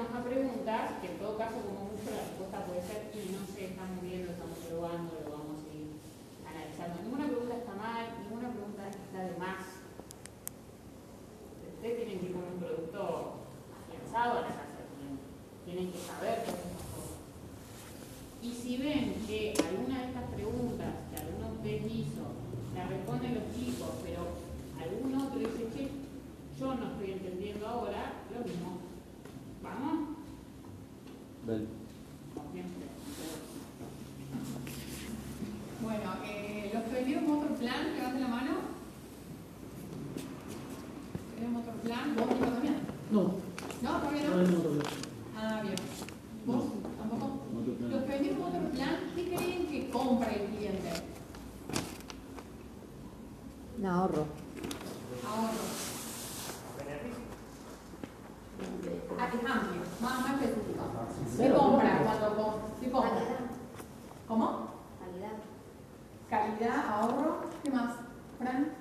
enoja preguntas, que en todo caso, como mucho, la respuesta puede ser, y no sé, estamos viendo, estamos probando, lo vamos a ir analizando. Ninguna pregunta está mal, ninguna pregunta está de más. Ustedes tienen que ir con un producto afianzado a la casa, tienen, tienen que saber todas estas cosas. Y si ven que alguna de estas preguntas que alguno de ustedes hizo, la responden los chicos, pero algún otro dice, che, yo no estoy entendiendo ahora, lo mismo. ¿Vamos? Ven. Como siempre. Bueno, eh, los que vendieron otro plan, levanten la mano. ¿Tenemos otro plan? ¿Vos Nico, también? No, ¿No? ¿Todavía no no? es otro plan. Ah, bien. ¿Vos? ¿Tampoco? Otro plan. Los que vendieron otro plan, ¿qué creen que compra el cliente? Un ahorro. Ahorro. Ah, es amplio, más, más específico. ¿Qué Cero. compra cuando compra? ¿Qué compra? ¿Cómo? Calidad. Calidad, ahorro, ¿qué más? Fran,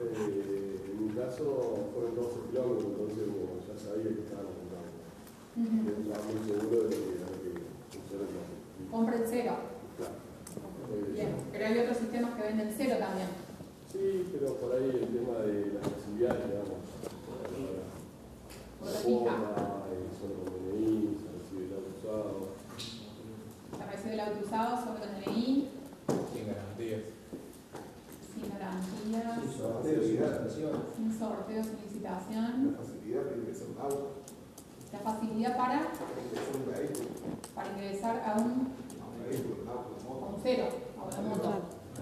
Eh, en mi caso fueron 12 kilómetros, entonces como ya sabía que estábamos comprando. Ujú. Estaba muy seguro de que era que funciona el compra el cero. Claro. Eh, Bien, pero hay otros sistemas que venden cero también. Sí, pero por ahí el tema de las facilidades, digamos, Por la la fija. forma, eh, solo con DNI, se recibe el auto usado. Se recibe el auto usado solo con DNI, Sin garantías. sin garantías, facilidad, sin sorteo, sin licitación. la facilidad de ingresar un auto, La facilidad para, para ingresar un vehículo, para ingresar a un, a un cero, a una moto.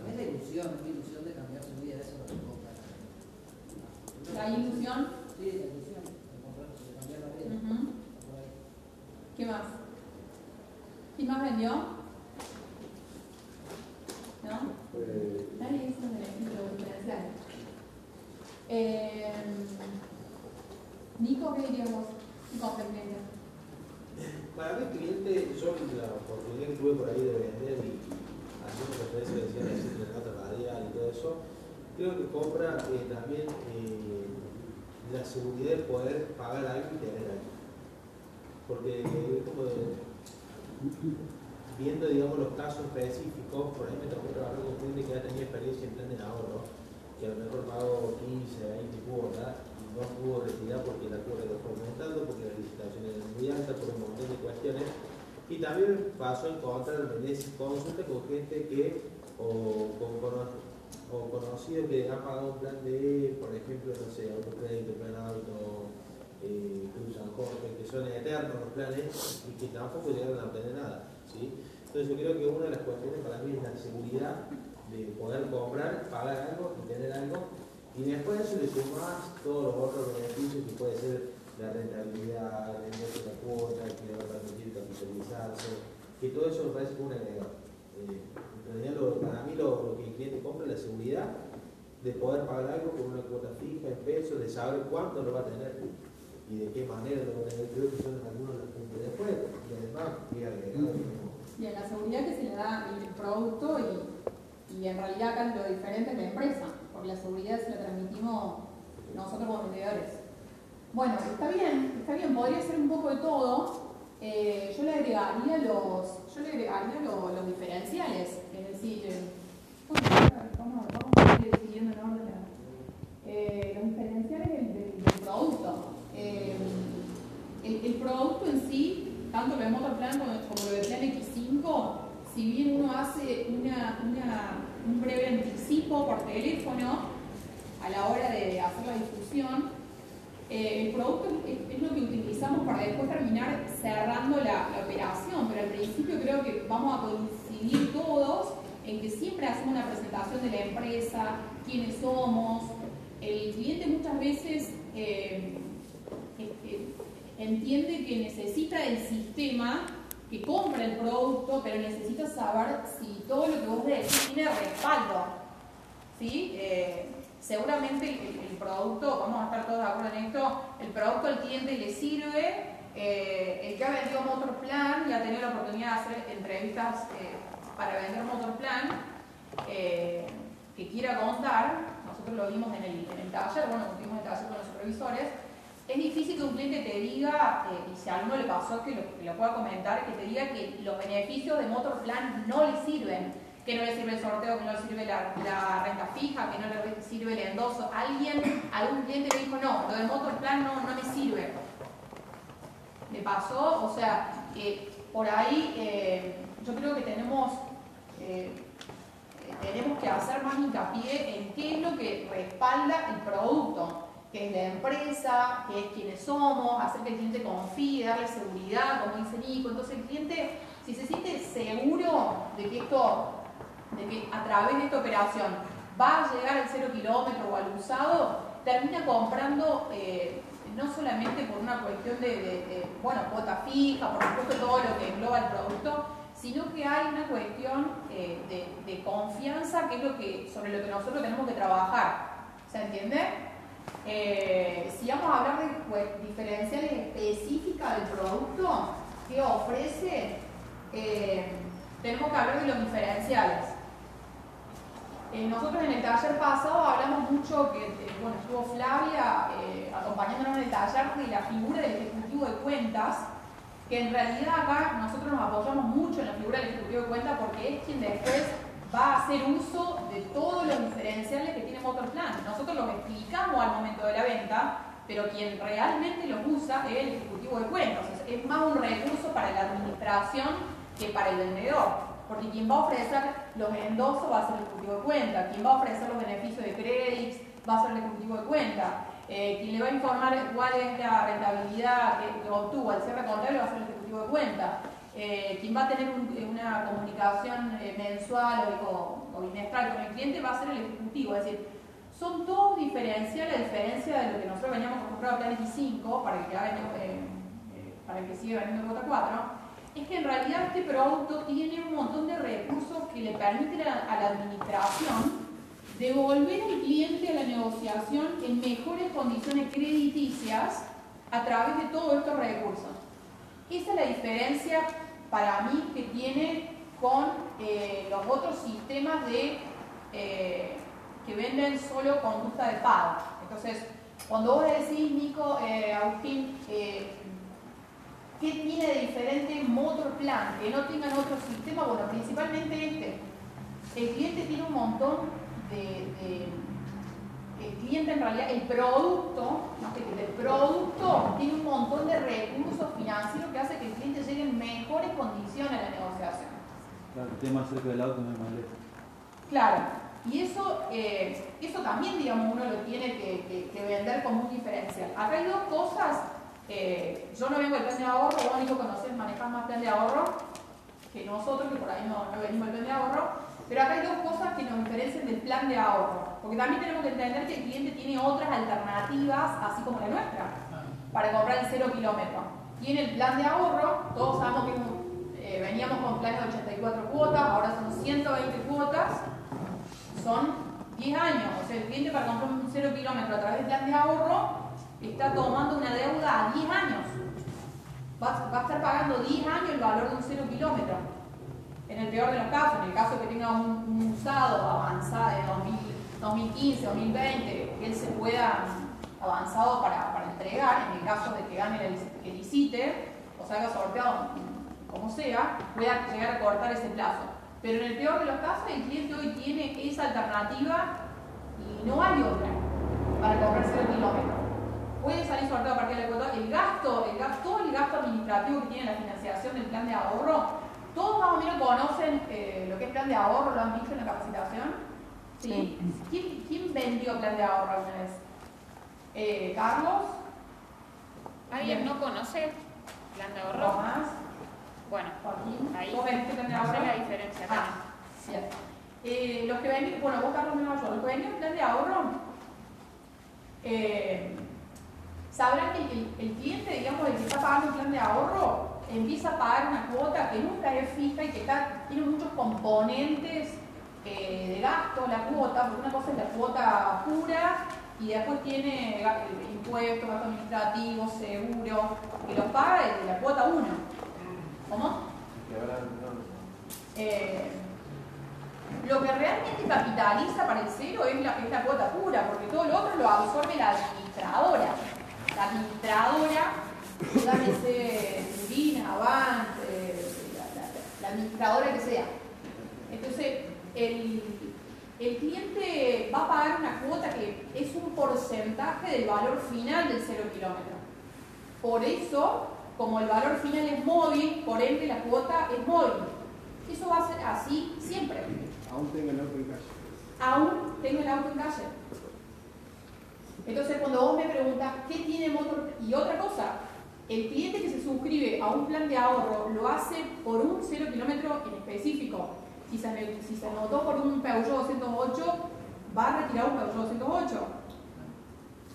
Es la ilusión, es la ilusión de cambiar su vida, eso es lo que compra. La ilusión. Sí, la ilusión de comprar, de cambiar la vida. Ujú. Por ahí. ¿Qué más? ¿Quién más vendió? ¿No? Eh, Nadie hizo un ejemplo diferencial. Eh, Nico, ¿qué dirías vos? ¿Qué compra el cliente? Para mí, el cliente, yo la oportunidad que tuve por ahí de vender y haciendo referencia que decían existe la nota radial y todo eso, creo que compra eh, también eh, la seguridad de poder pagar algo y tener algo. Porque es como de- viendo digamos los casos específicos, por ahí me tocó trabajar con gente que ya tenía experiencia en plan de ahorro, que a lo mejor pagó 15, 20 cuotas y no pudo retirar porque la cuota lo fue aumentando, porque la licitación era muy alta, por un montón de cuestiones. Y también pasó a encontrarme en ese consulta con gente que, o con cono- o conocidos que han pagado un plan de, por ejemplo, no sé, autocrédito, plan auto, eh, Cruz San Jorge, que son eternos los planes y que tampoco llegaron a obtener nada. ¿sí? Entonces yo creo que una de las cuestiones para mí es la seguridad de poder comprar, pagar algo y tener algo. Y después de eso le sumás todos los otros beneficios que puede ser la rentabilidad, el ingreso de la cuota, que le va a permitir capitalizarse, que todo eso me parece un agregado. Eh, en realidad para mí lo que el cliente compra es la seguridad de poder pagar algo con una cuota fija en pesos, de saber cuánto lo va a tener y de qué manera lo va a tener. Creo que son algunos de los puntos. Después, y además, qué agregado. ¿no? Bien, la seguridad que se le da el producto y, y en realidad acá lo diferente es la empresa, porque la seguridad se la transmitimos nosotros como vendedores. Bueno, está bien, está bien, podría ser un poco de todo. Eh, yo le agregaría los, yo le agregaría lo- los diferenciales, es decir, eh, bueno, vamos, vamos a ir siguiendo en orden. Eh, los diferenciales del, del- del producto. Eh, el, el producto en sí, tanto lo de Motoplan como, lo de Plan X5, si bien uno hace una, un breve anticipo por teléfono a la hora de hacer la difusión, eh, el producto es, lo que utilizamos para después terminar cerrando la, la operación, pero al principio creo que vamos a coincidir todos en que siempre hacemos una presentación de la empresa, quiénes somos. El cliente muchas veces eh, entiende que necesita el sistema, que compra el producto, pero necesita saber si todo lo que vos decís tiene respaldo. ¿sí? Eh, seguramente el, producto, vamos a estar todos de acuerdo en esto, el producto al cliente le sirve. eh, el que ha vendido Motorplan y ha tenido la oportunidad de hacer entrevistas eh, para vender Motorplan, que quiera contar, nosotros lo vimos en el, en el taller, bueno, tuvimos el taller con los supervisores, es difícil que un cliente te diga, eh, y si a alguno le pasó que lo, pueda comentar, que te diga que los beneficios de Motorplan no le sirven, que no le sirve el sorteo, que no le sirve la, renta fija, que no le sirve el endoso. Alguien, algún cliente me dijo, no, lo de Motorplan no, no me sirve. Me pasó, o sea, que por ahí eh, yo creo que tenemos, eh, tenemos que hacer más hincapié en qué es lo que respalda el producto que es la empresa, que es quienes somos, hacer que el cliente confíe, darle seguridad, como dice Nico. Entonces el cliente, si se siente seguro de que esto, de que a través de esta operación va a llegar al cero kilómetro o al usado, termina comprando eh, no solamente por una cuestión de, bueno, cuota fija, por supuesto todo lo que engloba el producto, sino que hay una cuestión eh, de, de confianza que es lo que, sobre lo que nosotros tenemos que trabajar. ¿Se entiende? Eh, si vamos a hablar de pues, diferenciales específicas del producto que ofrece, eh, tenemos que hablar de los diferenciales. Eh, nosotros en el taller pasado hablamos mucho, que bueno, estuvo Flavia acompañándonos en el taller de la figura del ejecutivo de cuentas, que en realidad acá nosotros nos apoyamos mucho en la figura del ejecutivo de cuentas porque es quien después va a hacer uso de todos los diferenciales que tiene Motorplan. Nosotros los explicamos al momento de la venta, pero quien realmente los usa es el ejecutivo de cuentas. es más un recurso para la administración que para el vendedor. Porque quien va a ofrecer los endosos va a ser el ejecutivo de cuenta, quien va a ofrecer los beneficios de créditos va a ser el ejecutivo de cuenta, eh, quien le va a informar cuál es la rentabilidad que, obtuvo al cierre contable va a ser el ejecutivo de cuenta. Eh, quien va a tener una comunicación eh, mensual o, bimestral con el cliente va a ser el ejecutivo. Es decir, son todos diferenciales, a diferencia de lo que nosotros veníamos acostumbrados a Planes y 5, para el que, eh, para el que sigue vendiendo Cuota 4, es que en realidad este producto tiene un montón de recursos que le permiten a, a la administración devolver al cliente a la negociación en mejores condiciones crediticias a través de todos estos recursos. Esa es la diferencia para mí que tiene con eh, los otros sistemas de, eh, que venden solo conducta de pago. Entonces, cuando vos decís, Nico, eh, Agustín, ¿qué tiene de diferente Motor Plan que no tengan otro sistema? Bueno, principalmente este. El cliente tiene un montón de el cliente en realidad, el producto, el producto tiene un montón de recursos financieros que hace que el cliente llegue en mejores condiciones a la negociación. Claro, el tema cerca del auto no es más lejos. Claro, y eso, eh, eso también, digamos, uno lo tiene que, que, vender como un diferencial. Acá hay dos cosas, eh, yo no vengo del plan de ahorro, vos único conocés, manejar más plan de ahorro que nosotros, que por ahí no, no venimos del plan de ahorro, pero acá hay dos cosas que nos diferencian del plan de ahorro, porque también tenemos que entender que el cliente tiene otras alternativas, así como la nuestra, para comprar el cero kilómetro. Tiene el plan de ahorro, todos sabemos que eh, veníamos con planes de 84 cuotas, ahora son 120 cuotas, son 10 años. O sea, el cliente para comprar un cero kilómetro a través del plan de ahorro está tomando una deuda a 10 años. Va, va a estar pagando 10 años el valor de un cero kilómetro en el peor de los casos, en el caso que tenga un, usado avanzado de 2015, 2020, que él se pueda avanzado para, entregar, en el caso de que gane el que licite, o haya sorteado como sea, pueda llegar a cortar ese plazo. Pero en el peor de los casos, el cliente hoy tiene esa alternativa y no hay otra para comprarse el kilómetro. Puede salir sorteado a partir de la cuota. El gasto, el gasto, todo el gasto administrativo que tiene la financiación del plan de ahorro ¿Todos más o menos conocen eh, lo que es plan de ahorro? ¿Lo han visto en la capacitación? ¿Sí? ¿Quién, ¿Quién, vendió plan de ahorro alguna vez? Eh, ¿Carlos? ¿Alguien no conoce plan de ahorro? más? Bueno, Joaquín. ahí ¿Vos vendiste plan de ahorro? la diferencia. Ah, cierto. Eh, los que venden, bueno, vos Carlos me yo, los que venden plan de ahorro, eh, sabrán que el, el, cliente, digamos, el que está pagando el plan de ahorro, empieza a pagar una cuota que nunca es fija y que tiene muchos componentes eh, de gasto, la cuota, porque una cosa es la cuota pura y después tiene impuestos, gasto administrativo, seguro, que los paga desde la cuota 1. ¿Cómo? Eh, lo que realmente capitaliza para el cero es la, es la cuota pura, porque todo lo otro lo absorbe la administradora. La administradora llámese Lina, Avant, eh, la, la- la administradora que sea. Entonces, el, el cliente va a pagar una cuota que es un porcentaje del valor final del cero kilómetro. Por eso, como el valor final es móvil, por ende la cuota es móvil. Eso va a ser así siempre. Aún tengo el auto en calle. Aún tengo el auto en calle. Entonces, cuando vos me preguntas qué tiene motor y otra cosa, el cliente que se suscribe a un plan de ahorro lo hace por un cero kilómetro en específico. Si se, si anotó por un Peugeot 208, va a retirar un Peugeot 208.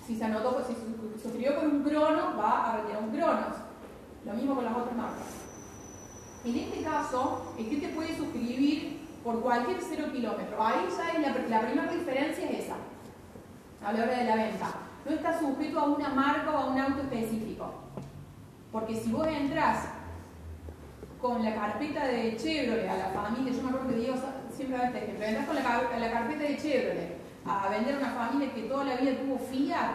Si se anotó, si se suscribió por un Cronos, va a retirar un Cronos. Lo mismo con las otras marcas. En este caso, el cliente puede suscribir por cualquier cero kilómetro. Ahí ya la, la primera diferencia es esa, a la de la venta. No está sujeto a una marca o a un auto específico. Porque si vos entras con la carpeta de Chevrolet a la familia, yo me acuerdo que Diego siempre da este ejemplo, entras con la, la carpeta de Chevrolet a vender a una familia que toda la vida tuvo Fiat,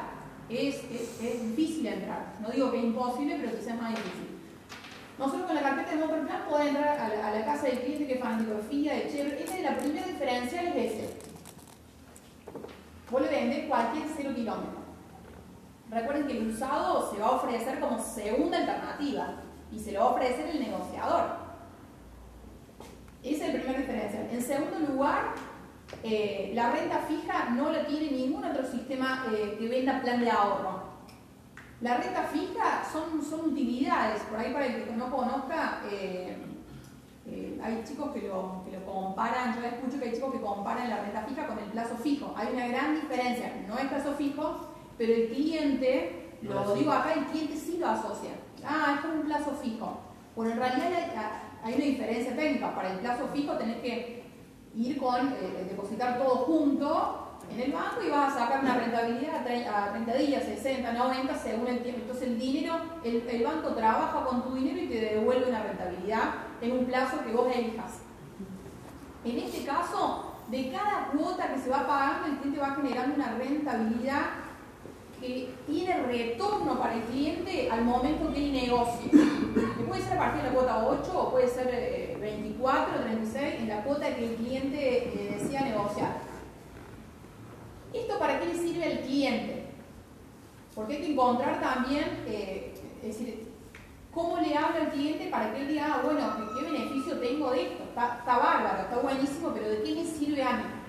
es, es, es difícil entrar. No digo que es imposible, pero quizás más difícil. Nosotros con la carpeta de Motorplan podemos entrar a la, a la casa del cliente que es fanático de Chevrolet. Esta es la primera diferencial es ese. Vos le vendés cualquier cero kilómetro. Recuerden que el usado se va a ofrecer como segunda alternativa y se lo va a ofrecer el negociador. Esa es el primer diferencial. En segundo lugar, eh, la renta fija no la tiene ningún otro sistema eh, que venda plan de ahorro. La renta fija son, son utilidades, por ahí para el que no conozca, eh, hay chicos que lo, que lo comparan, yo escucho que hay chicos que comparan la renta fija con el plazo fijo. Hay una gran diferencia, no es plazo fijo, pero el cliente, lo digo acá, el cliente sí lo asocia. Ah, es como un plazo fijo. Bueno, en realidad hay, una diferencia técnica. Para el plazo fijo tenés que ir con, eh, depositar todo junto en el banco y vas a sacar una rentabilidad a 30 días, 60, 90, según el tiempo. Entonces el dinero, el, el banco trabaja con tu dinero y te devuelve una rentabilidad en un plazo que vos elijas. En este caso, de cada cuota que se va pagando, el cliente va generando una rentabilidad que tiene retorno para el cliente al momento que él negocie. Que puede ser a partir de la cuota 8 o puede ser eh, 24, 36, en la cuota que el cliente eh, negociar. ¿Esto para qué le sirve al cliente? Porque hay que encontrar también, eh, es decir, cómo le habla al cliente para que él diga, ah, bueno, ¿qué, qué beneficio tengo de esto? Está, está bárbaro, está buenísimo, pero ¿de qué me sirve a mí?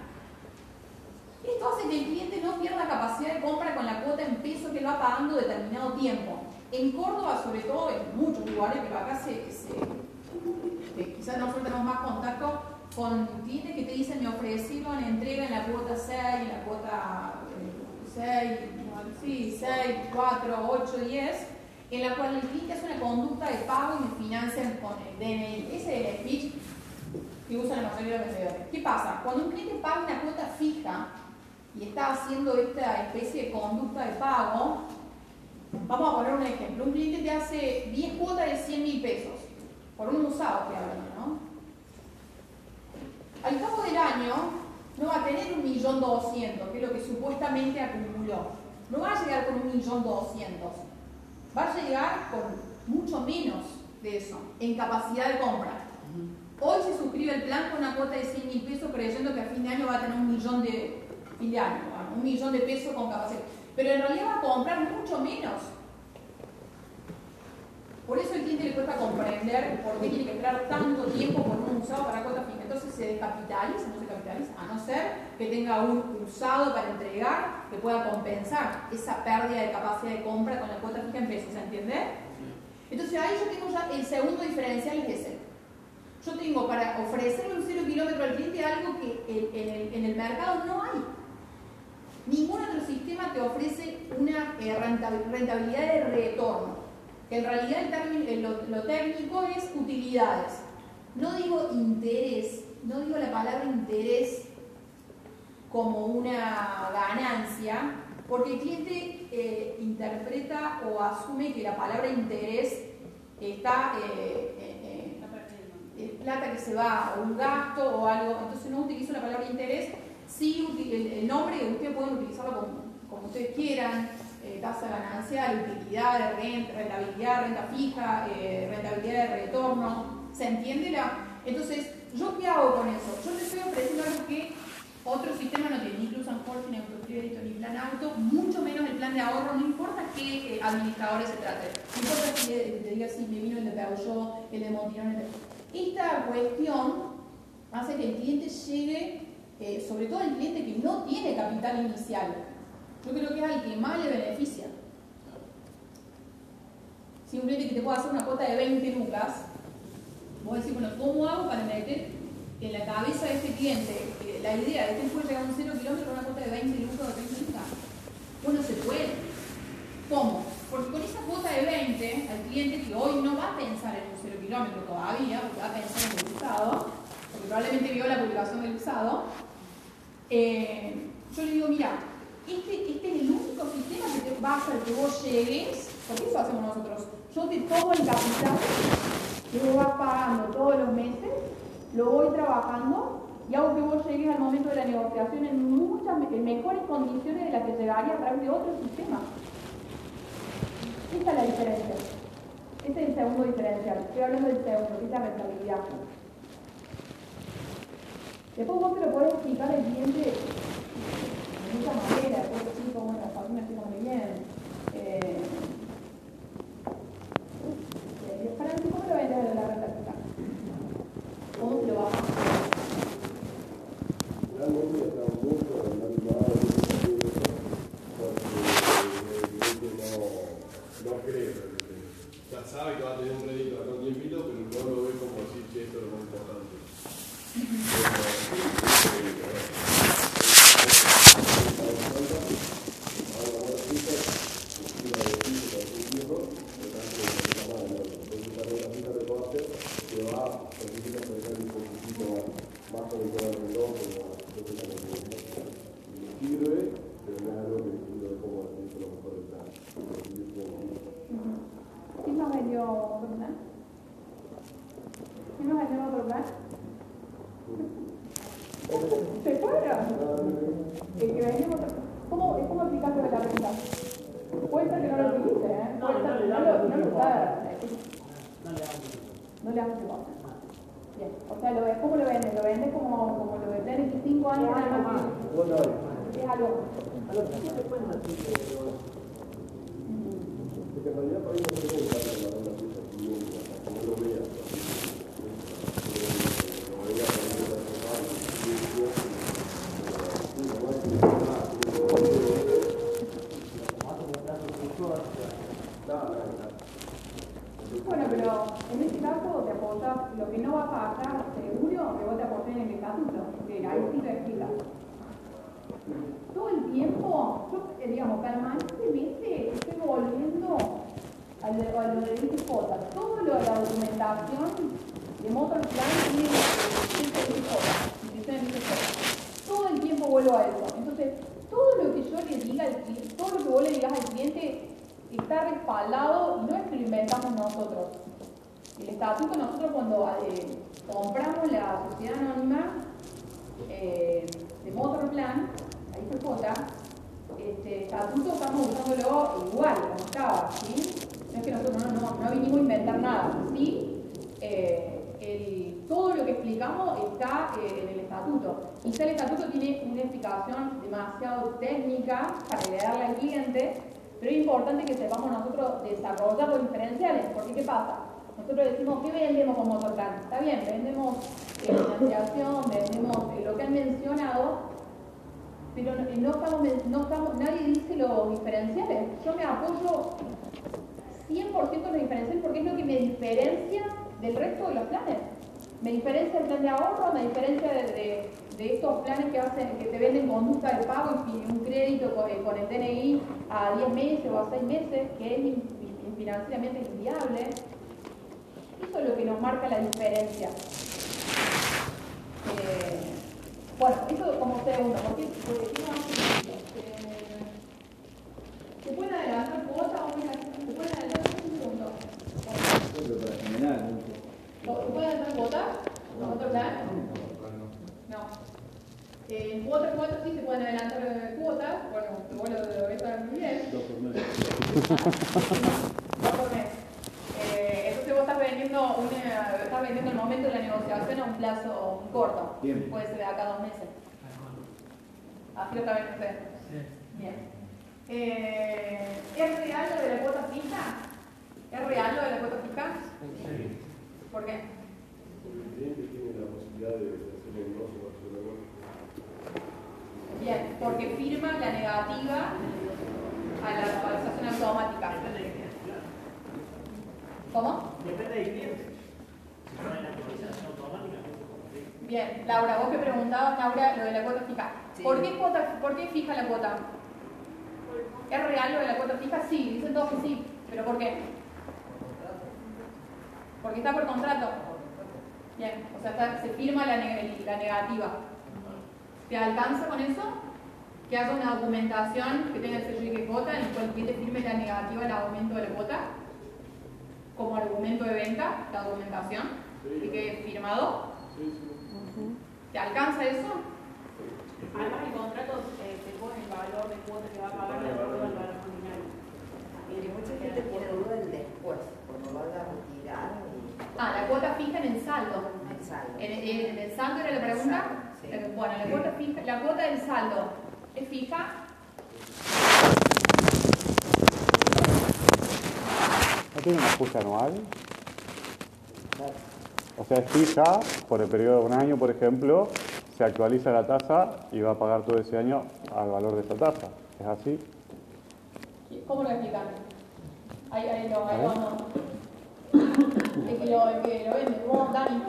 Esto hace que el cliente no pierda capacidad de compra con la cuota en peso que va pagando determinado tiempo. En Córdoba, sobre todo, en muchos lugares, pero acá se, que quizás nosotros tenemos más contacto con clientes que te dicen me ofrecieron entrega en la cuota 6, en la cuota eh, 6, no, sí, 6, 4, 8, 10, en la cual el cliente hace una conducta de pago y me financian con el DNI. Ese es el speech que usan la mayoría de los vendedores. ¿Qué pasa? Cuando un cliente paga una cuota fija y está haciendo esta especie de conducta de pago, vamos a poner un ejemplo. Un cliente te hace 10 cuotas de 100 mil pesos, por un usado que hablando, ¿no? Al cabo del año no va a tener un millón doscientos, que es lo que supuestamente acumuló. No va a llegar con un millón doscientos. Va a llegar con mucho menos de eso, en capacidad de compra. Hoy se suscribe el plan con una cuota de 100 mil pesos creyendo que a fin de año va a tener un millón de, de un millón de pesos con capacidad. Pero en realidad va a comprar mucho menos. Por eso el cliente le cuesta comprender por qué tiene que esperar tanto tiempo por un usado para cuota fija. Entonces se descapitaliza, no se capitaliza, a no ser que tenga un usado para entregar que pueda compensar esa pérdida de capacidad de compra con la cuota fija en pesos, ¿se entiende? Entonces ahí yo tengo ya el segundo diferencial es ese. Yo tengo para ofrecerle un cero kilómetro al cliente algo que en el mercado no hay. Ningún otro sistema te ofrece una eh, rentabil- rentabilidad de retorno. En realidad el término- lo, lo técnico es utilidades. No digo interés, no digo la palabra interés como una ganancia, porque el cliente eh, interpreta o asume que la palabra interés está eh, eh, plata que se va a un gasto o algo, entonces no utilizo la palabra interés, sí el, nombre ustedes pueden utilizarlo como, ustedes quieran, eh, tasa ganancial, utilidad, renta, rentabilidad, renta fija, eh, rentabilidad de retorno. ¿Se entiende la? Entonces, ¿yo qué hago con eso? Yo te estoy ofreciendo algo que otro sistema no tiene, ni Cruz Force, ni autocrédito, ni plan auto, mucho menos el plan de ahorro, no importa qué eh, administradores se trate. No importa si te diga si me vino el de Peugeot, el de Montirón, el de... Esta cuestión hace que el cliente llegue, eh, sobre todo el cliente que no tiene capital inicial. Yo creo que es al que más le beneficia. Si un cliente que te puede hacer una cuota de 20 lucas, vos decís, bueno, ¿cómo hago para meter en la cabeza de este cliente la idea de que puede llegar a un 0 kilómetro a una cuota de 20 lucas o 30 lucas? Bueno, se puede. ¿Cómo? Porque con esa cuota de 20, al cliente que hoy no va a pensar en un 0 kilómetro todavía, porque va a pensar en el usado, porque probablemente vio la publicación del usado, eh, yo le digo, mira, este, este, es el único sistema que te va a hacer que vos llegues, porque eso hacemos nosotros. Yo te tomo el capital que vos vas pagando todos los meses, lo voy trabajando y hago que vos llegues al momento de la negociación en muchas mejores condiciones de las que llegaría a través de otro sistema. Esta es la diferencia. Este es el segundo diferencial. Estoy hablando del segundo, que es la rentabilidad. Después vos te lo podés explicar al cliente de muchas maneras, después te explico, bueno, a mí me explica muy bien. Eh, eh, para ti, ¿cómo lo vendes de la rentabilidad? ¿Cómo se lo vas a hacer? Realmente está mucho en la animada de este libro, porque el cliente no, no cree realmente. Ya sabe que va a tener un crédito acá un tiempito, pero no lo ve como así, que esto es lo más importante. Sirve, pero no es algo que lo de cómo es lo mejor del plan. ¿Quién nos vendió otro plan? ¿Quién nos vendió otro plan? ¿Se fueron? El que vendió otro ¿Cómo, es como aplicarse la renta? Puede ser que no lo utilice, ¿eh? Puede ser que no lo, no lo sabe. No le hagas cosa. Bien. O sea, lo, ¿cómo lo vende? Lo vende como, como lo vende en 5 años nada más. Es algo. Porque en realidad para mí no se puede usar la ronda pieza cliente, hasta que no lo vea. Lo veía por ahí de personal, y no más que nada, Bueno, pero en este caso te apoyas, lo que no va a pasar seguro, que vos te apoyes en el estatuto, que ahí sí te explica. Todo el tiempo, yo, eh, digamos, permanentemente estoy volviendo a lo, de ICJ. Todo lo de la documentación de Motor Plan tiene instituciones ICJ. Todo el tiempo vuelvo a eso. Entonces, todo lo que yo le diga al cliente, todo lo que vos le digas al cliente está respaldado y no es que lo inventamos nosotros. El estatuto, nosotros cuando eh, compramos la sociedad anónima eh, de Motorplan, la IFJ, este estatuto estamos usándolo igual, como estaba, ¿sí? No es que nosotros no, no, no vinimos a inventar nada, ¿sí? Eh, todo lo que explicamos está eh, en el estatuto. Quizá el estatuto tiene una explicación demasiado técnica para darle al cliente, pero es importante que sepamos nosotros desarrollar los diferenciales, porque ¿qué pasa? Nosotros decimos, ¿qué vendemos como Motorplan? Está bien, vendemos eh, financiación, vendemos lo que han mencionado, pero no, estamos, no estamos, nadie dice los diferenciales. Yo me apoyo 100% en los diferenciales porque es lo que me diferencia del resto de los planes. Me diferencia el plan de ahorro, me diferencia de, de- estos planes que hacen, que te venden conducta de pago y un crédito con, el- DNI a 10 meses o a 6 meses, que es in- in- financieramente inviable. Eso es lo que nos marca la diferencia. Eh, bueno, eso como segundo, porque, porque más sentido. Eh, ¿Se pueden adelantar cuotas o no? ¿Se pueden adelantar un segundo? Pero para generar, ¿no? ¿Se pueden adelantar cuotas? ¿Con otro plan? No. Eh, En cuotas, cuotas sí se pueden adelantar eh, cuotas. Bueno, vos lo, lo ves muy bien. Dos por nueve. Dos por mes. Eh, entonces vos estás vendiendo, una, estás vendiendo el momento de la negociación a un plazo corto. Bien. Puede ser de acá a dos meses. Así lo está viendo usted. Bien. Eh, ¿Es real lo de la cuota fija? ¿Es real lo de la cuota fija? ¿Por qué? El cliente tiene la posibilidad de hacer el negocio. Bien, porque firma la negativa a la actualización automática. ¿Cómo? Depende del cliente. Si no hay la actualización automática, puede. Bien, Laura, vos que preguntabas, Laura, lo de la cuota fija. Sí. ¿Por, qué cuota, ¿Por qué fija la cuota? ¿Es real lo de la cuota fija? Sí, dicen todos que sí. ¿Pero por qué? Porque está por contrato. Bien, o sea, está- se firma la, neg- la negativa. ¿Te alcanza con eso? Que haga una documentación que tenga el sello de cuota en el cual el cliente firme la negativa al aumento de la cuota como argumento de venta, la documentación, que quede firmado. Sí, sí. ¿Te alcanza eso? Además, el contrato eh, se pone el valor de cuota que va a pagar de acuerdo al valor nominal. Y mucha gente tiene duda del después, cuando vaya a retirar y Ah, la cuota fija en el saldo. el saldo. ¿En el, en el saldo era la pregunta? Sí. Eh, Bueno, la cuota, fija, la cuota del saldo es fija. ¿No tiene un ajuste anual? O sea, es fija por el periodo de un año, por ejemplo, se actualiza la tasa y va a pagar todo ese año al valor de esa tasa. ¿Es así? ¿Cómo lo explican? Ahí, ahí lo, ahí vamos. El que lo, el que lo vende, vos, Dani.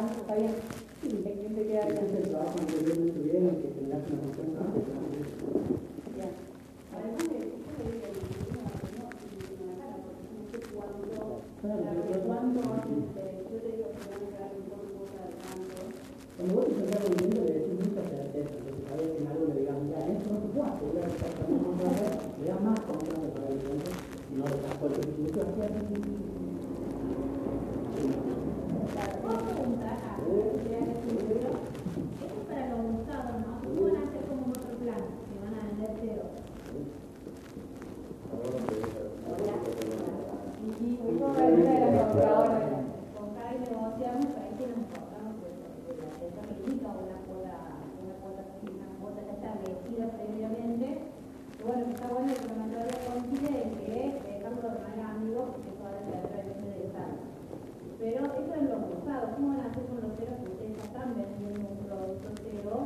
Queda, cargamos, está bien. El cliente queda Hay gente que bien. trabaja increíblemente bien, que tendrás una función Bien. Además de eso, yo le digo, no, no, no, la cara, porque no sé cuándo, Claro, pero cuánto antes, yo te digo que van a quedar un poco cosa de tanto. Cuando vos te sentás con un cliente le decís mucha certeza, entonces sabés que en algo le digas, mira, esto no se puede asegurar exactamente cómo se va a hacer, le das más confianza para el cliente y no le das cualquier solución. ¿Puedo preguntar a ustedes que su libro? Esto es para los usados, ¿no? ¿Cómo van a hacer como en otro plan? Que van a vender cero. Ahora te deja. Y, y eso es una de las computadoras. Comprar y negociar me parece lo importante de la esa clínica o una cuota, una cuota, una cuota ya establecida previamente. Y bueno, que está bueno que la mayoría coincide en que dejarlo de manera amigos porque eso va a ser realmente interesante. Pero eso ¿Cómo van a hacer con los ceros? Ustedes ya están vendiendo un producto cero.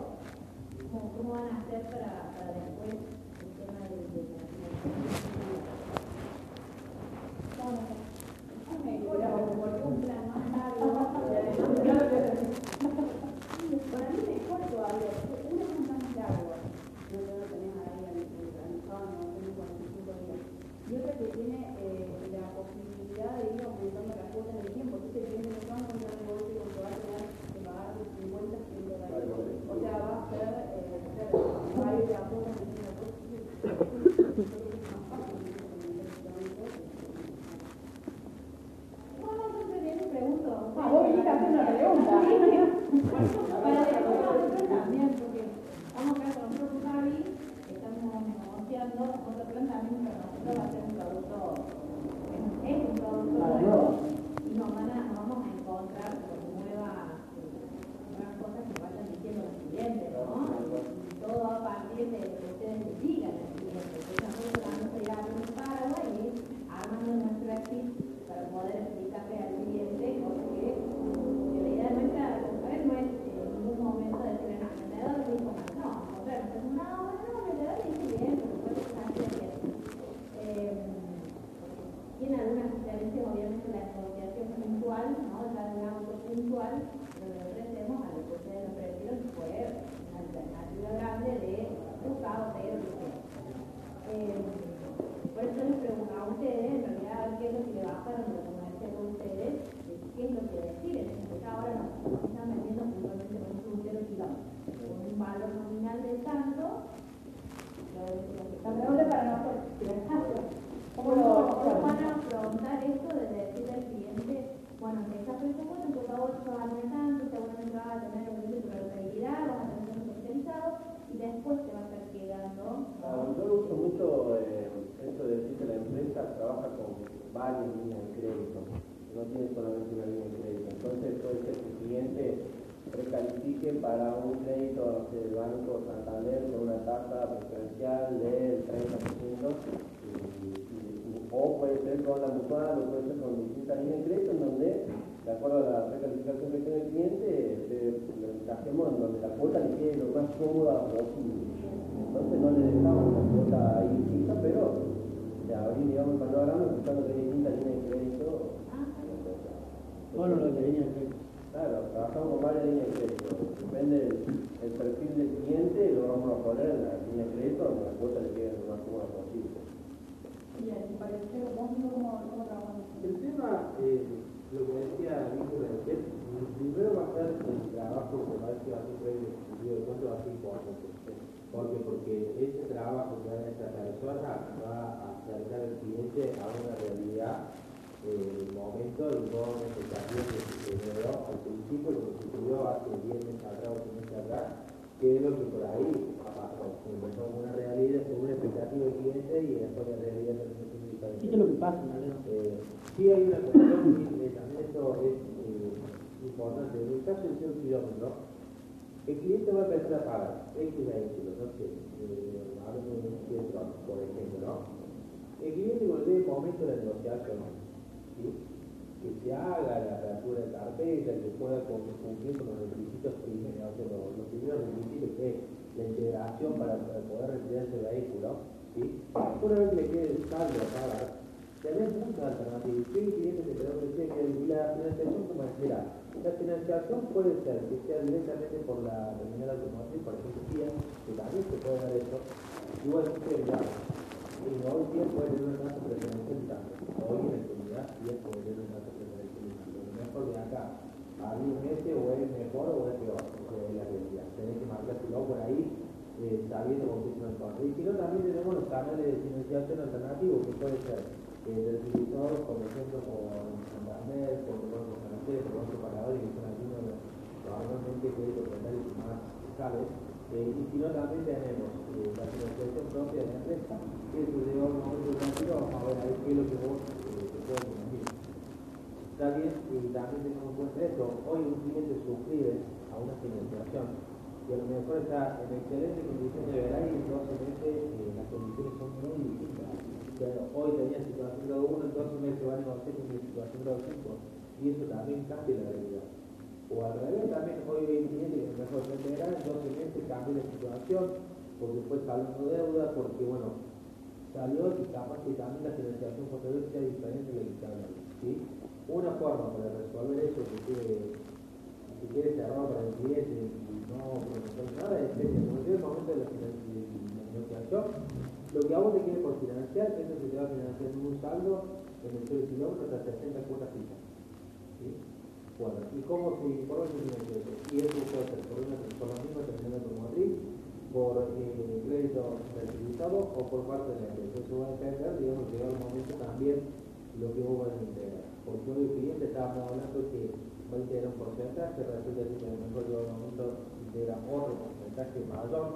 ¿Cómo, cómo van a hacer para, para después el tema de, de. Ok, Thank you. En donde la cuota le quede lo más cómoda posible. Entonces no le dejamos una cuota ahí fija, pero de abrir, digamos, el panorama, buscando que hay distintas líneas de crédito. Solo lo que venía a hacer. Claro, trabajamos con varias líneas de crédito. Depende del el perfil del cliente, lo vamos a poner en la línea de crédito donde la cuota le quede lo más cómoda posible. Bien, ¿te parece vos mismo cómo, cómo trabajamos? El tema, eh, lo que decía Víctor recién, primero va a ser el trabajo que va a ser previo estudio cuánto va a ser importante. ¿Por qué? Porque ese trabajo que haga esa persona va a acercar al cliente a una realidad eh, el momento y toda una expectativa que se generó al principio, lo que sucedió hace 10 meses atrás o 15 meses atrás, que es lo que por ahí pasó. Empezó con una realidad, con una expectativa del cliente y después la realidad se a diferente. Esto es lo que pasa, ¿no? Eh, sí hay una cuestión eh, también esto es eh, importante. En el caso del 0 kilómetro, el cliente va a empezar a pagar X vehículos, no sé, eh, hablando de un por ejemplo, ¿no? El cliente cuando el momento de negociación, ¿sí? que se haga la apertura de carpeta, que pueda cumplir con los requisitos primeros, sea, los, los primeros requisitos que es la integración para, poder retirar ese vehículo, ¿sí? una vez que le quede el saldo a tenés muchas alternativas. ¿Qué cliente te puede ofrecer que la financiación como será? La financiación puede ser que sea directamente por la terminal automotriz, por ejemplo, que también se puede dar eso. Igual que el y hoy día puede tener una tasa preferencial. Hoy en la actualidad sí puede tener una tasa preferencial. Lo mejor de acá a 10 meses o es mejor o es peor, porque es la realidad. Tenés que marcárselo por ahí eh, sabiendo con qué se nos. Y si no, también tenemos los canales de financiación alternativos que puede ser del distribuidor, por ejemplo, con Santander, con el Banco Financiero, con Banco Pagadores, que son algunos de los normalmente créditos propietarios más fiscales. Eh, y si no, también tenemos eh, la financiación propia de la empresa, que eso llega un momento financiero, vamos a ver ahí qué es lo que vos eh, te puedes conseguir. Está bien, y también tenemos en cuenta esto, hoy un cliente suscribe a una financiación y a lo mejor está en excelente condición de verano y en 12 meses eh, las condiciones son muy distintas. Hoy tenía situación grado 1, en 12 meses va a negociar con mi situación grado 5 y eso también cambia la realidad. O al revés, también hoy hay un cliente que a lo mejor se verano, en 12 meses cambia la situación porque fue saliendo deuda, porque bueno, salió y capaz que también la financiación posterior sea diferente de la que habla. ¿sí? Una forma para resolver eso que quiere si quieres cerrado para el cliente y no prometer nada, es que cualquier momento de la, finan- de la negociación, lo que a vos te quiere por financiar, eso se te va a financiar en un saldo en el 0 kilómetros hasta 60 cuotas fijas. ¿sí? Bueno, ¿y cómo se informa ese financiamiento? Y eso puede ser por, una, por la misma terminal automotriz, por eh, crédito certificado o por parte de la empresa. Eso va a depender, digamos, llegar el momento también lo que vos vas a integrar. Porque hoy el cliente estábamos hablando que puede tener un porcentaje, resulta que a lo mejor yo un momento de otro porcentaje mayor,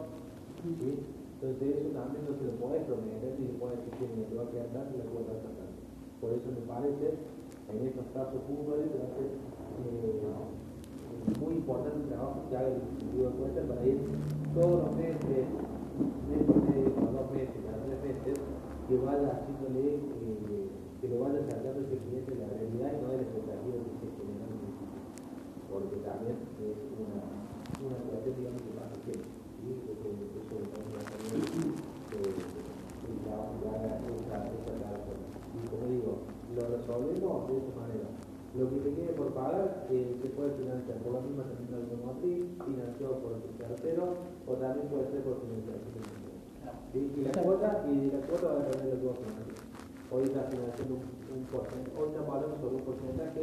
¿sí? Entonces eso también no se lo puede prometer ni se puede decir que va a quedar tanto y la cuota está tanto. Por eso me parece, en estos casos puntuales, va a ser muy importante el trabajo que haga el Ejecutivo de Cuentas para ir todos los meses, mes por mes, cada dos meses, cada tres meses, que vaya haciéndole, eh, que lo vaya acercando ese cliente de la realidad y no de la expectativa que se genera en el municipio. Porque también es una, una digamos, que pasa siempre. ¿sí? Eso, eso también también, eh, la, la, esa, esa labor. Y como digo, lo resolvemos de esa manera. Lo que te quede por pagar se puede financiar por la misma terminal automotriz, financiado por el tercero, o también puede ser por financiación de ¿Sí? Y la cuota, y la cuota va a depender de vos financias. Hoy está financiando un, porcentaje, hoy estamos hablando sobre un porcentaje,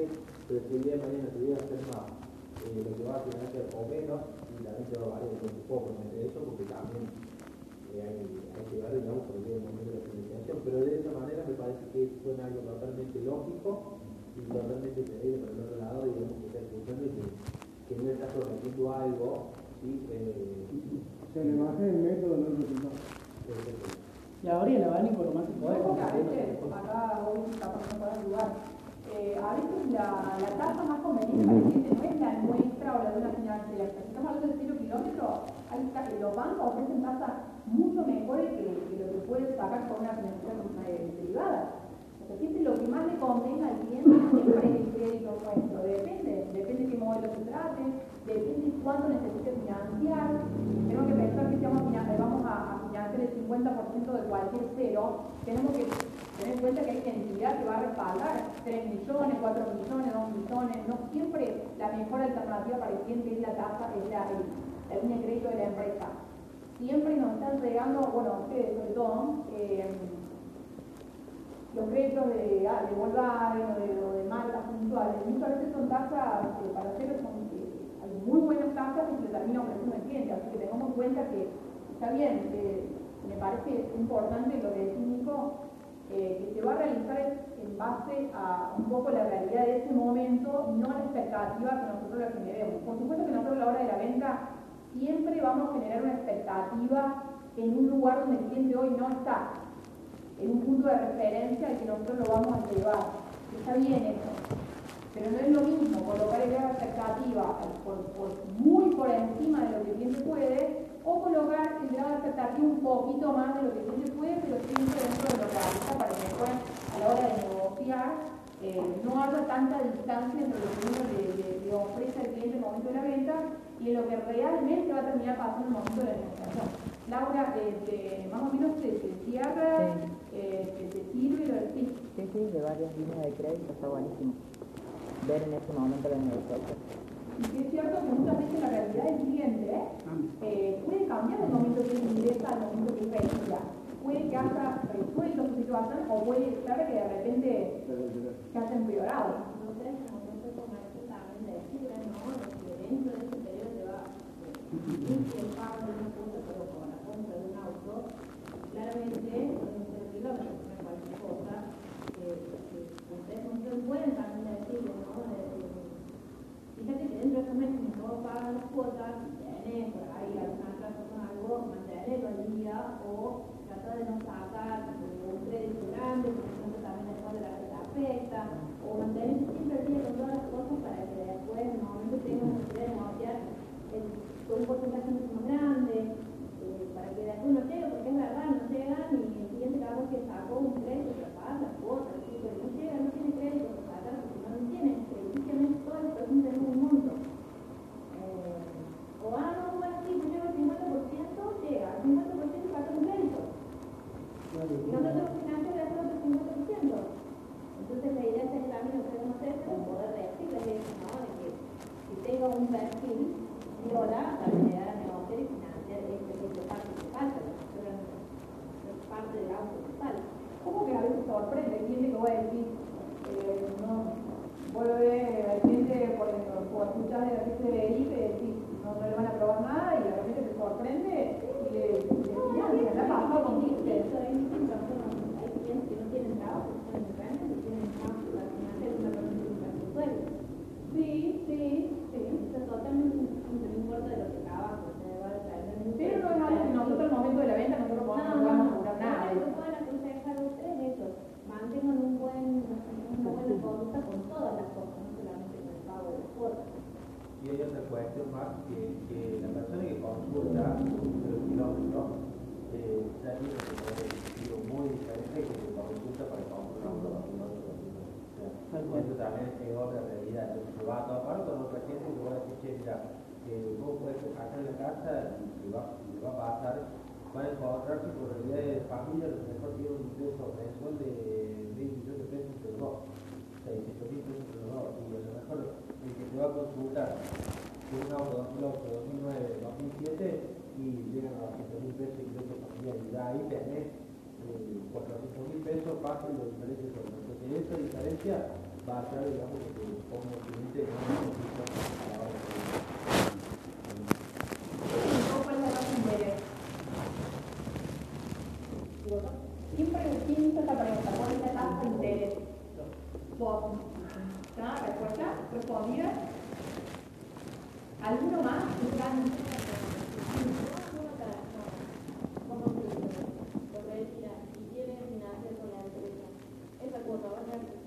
pero si el día de mañana tuviera que ser más, eh, lo que va a financiar o menos, y también se va a variar un poco entre eso, porque también eh, hay, que ver, digamos, por del momento de la financiación. Pero de esa manera me parece que suena algo totalmente lógico y totalmente creíble por el otro lado, digamos, que está escuchando y que, que no está prometiendo algo, ¿sí? Eh, Se le baja el método, no el resultado. eh, Y ahora y el abanico lo más que que a veces, acá hoy que no puedo ayudar, eh, a veces la, la tasa más conveniente para el cliente no es la nuestra o la de una financiera. Si estamos hablando de 0 kilómetros, hay ta- los bancos ofrecen tasas mucho mejores que, que lo que puedes sacar con una financiera eh, privada. Lo que más le convenga al cliente siempre es el crédito nuestro. Depende, depende qué modelo se trate, depende cuánto necesite financiar. Tenemos que pensar que si vamos a, vamos a, financiar el 50% de cualquier cero, tenemos que tener en cuenta que hay entidad que va a respaldar 3 millones, 4 millones, 2 millones. No siempre la mejor alternativa para el cliente es la tasa, es la, línea de crédito de la empresa. Siempre nos están entregando, bueno, ustedes sobre todo, eh, los créditos de, ah, de Volkswagen o de, o de marcas puntuales, muchas veces son tasas, eh, para hacer son eh, hay muy buenas tasas y se termina ofreciendo el cliente, así que tengamos en cuenta que está bien, me parece importante lo que decís Nico, eh, que se va a realizar en base a un poco la realidad de ese momento, no a la expectativa que nosotros la generemos. Por supuesto que nosotros a la hora de la venta siempre vamos a generar una expectativa en un lugar donde el cliente hoy no está en un punto de referencia al que nosotros lo vamos a llevar. Está bien eso. Pero no es lo mismo colocar el grado de expectativa muy por encima de lo que el cliente puede, o colocar el grado de expectativa un poquito más de lo que el cliente puede, pero siempre dentro de lo realista para que después, a la hora de negociar, eh, no haya tanta distancia entre lo que uno le, le- ofrece al cliente en el momento de la venta y en lo que realmente va a terminar pasando en el momento de la negociación. Laura, más o menos te, te cierra, eh, te, te sirve lo de sí. Sí, sí, de varias líneas de crédito está buenísimo. Ver en ese momento la negociación. Y sí es cierto que muchas veces la realidad del cliente eh, puede cambiar del momento que ingresa al momento que reinicia. Puede que haya resuelto su situación o puede ser que de repente se haya empeorado. Entonces, como centro comercial también deciden, ¿no? De que dentro de ese periodo se va a el pago de una cosa, pero con la compra de un auto, claramente cualquier cosa. que ustedes como ustedes pueden también decirle, ¿no? Fíjate que dentro de ese mes me puedo pagar las cuotas, tenés por ahí alguna atraso con algo, mantenerlo al día o tratar de no sacar un crédito grande, por ejemplo también después de la que te afecta, o mantener siempre al día con todas las cosas para que después en el momento que tengas que negociar con un porcentaje mucho más grande, 400 mil pesos fácil de diferencia va a ser, digamos, como ¿Cuál es la tasa de interés? Digo, ¿no? Siempre ¿quién hizo esta pregunta, ¿cuál es la tasa de interés? Vos. ¿Está? ¿Respuesta? ¿Respondida? ¿Alguno más? Como que, porque decía, si quieren financiar con la empresa, esa cuota va a ser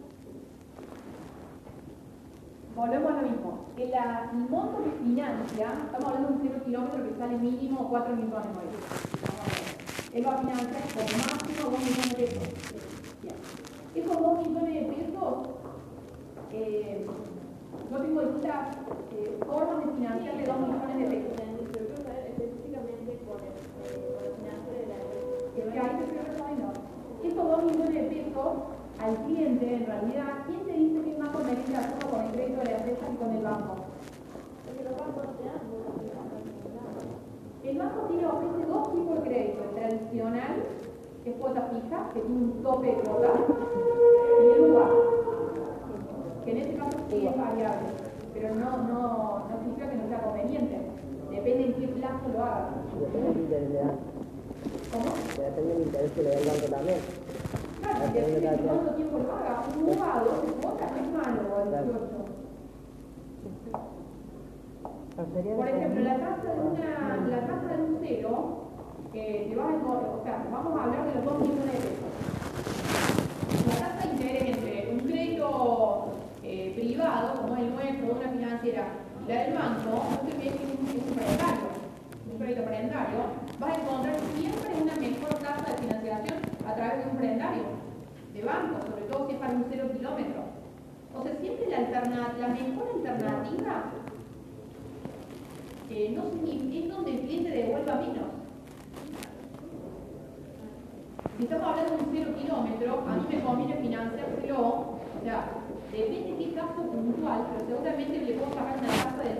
Volvemos a lo mismo. Que la, el monto que financia, estamos hablando de un cero kilómetro que sale mínimo 4 millones hablando. Él va a financiar con máximo 2 millones de pesos. Esos 2 millones de pesos, eh, no tengo distintas eh, formas de financiarle 2 millones de pesos. Específicamente con el, eh, financiero de la que. Estos 2 millones de pesos al cliente, en realidad, ¿quién te dice que es más conveniente hacerlo con el crédito de la empresa que con el banco? Porque los bancos te dan muchas El banco tiene, ofrece dos tipos de crédito, el tradicional, que es cuota fija, que tiene un tope de cuota, y el UBA, que en este caso sí es variable, pero no, no, no significa que no sea conveniente, depende en qué plazo lo hagas. ¿Cómo? Depende del interés que le da el banco también. Claro, depende de cuánto tiempo lo haga. Un UBA a 12 cuotas no es malo, o a 18. Por ejemplo, la tasa de, una, la tasa de un cero, que te vas a o sea, vamos a hablar de los 2 millones de pesos. La tasa de interés entre un crédito eh, privado, como es el nuestro, una financiera, y la del banco, no te que es un, prendario, un crédito prendario, vas a encontrar siempre una mejor tasa de financiación a través de un prendario, de banco, sobre todo si es para un cero kilómetro. O sea, siempre la, alterna- la mejor alternativa eh, no significa, es donde el cliente devuelva menos. Si estamos hablando de un cero kilómetro, a mí me conviene financiárselo, o sea, depende de qué caso puntual, pero seguramente le puedo sacar una tasa del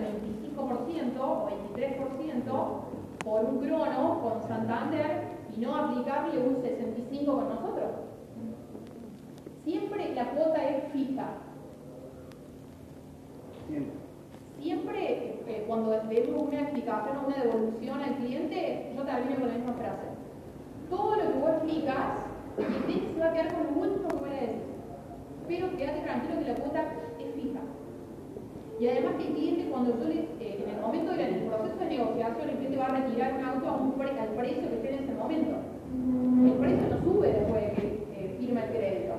25% o 23% por un crono con Santander y no aplicarle un 65% con nosotros. Siempre la cuota es fija. Siempre eh, cuando demos una explicación o una devolución al cliente, yo termino con la misma frase. Todo lo que vos explicas, el cliente se va a quedar con lo último que voy a decir. Pero quédate tranquilo que la cuota es fija. Y además que el cliente, cuando yo eh, en el momento del proceso de negociación, el cliente va a retirar un auto a un pre- al precio que esté en ese momento. El precio no sube después de que eh, firma el crédito.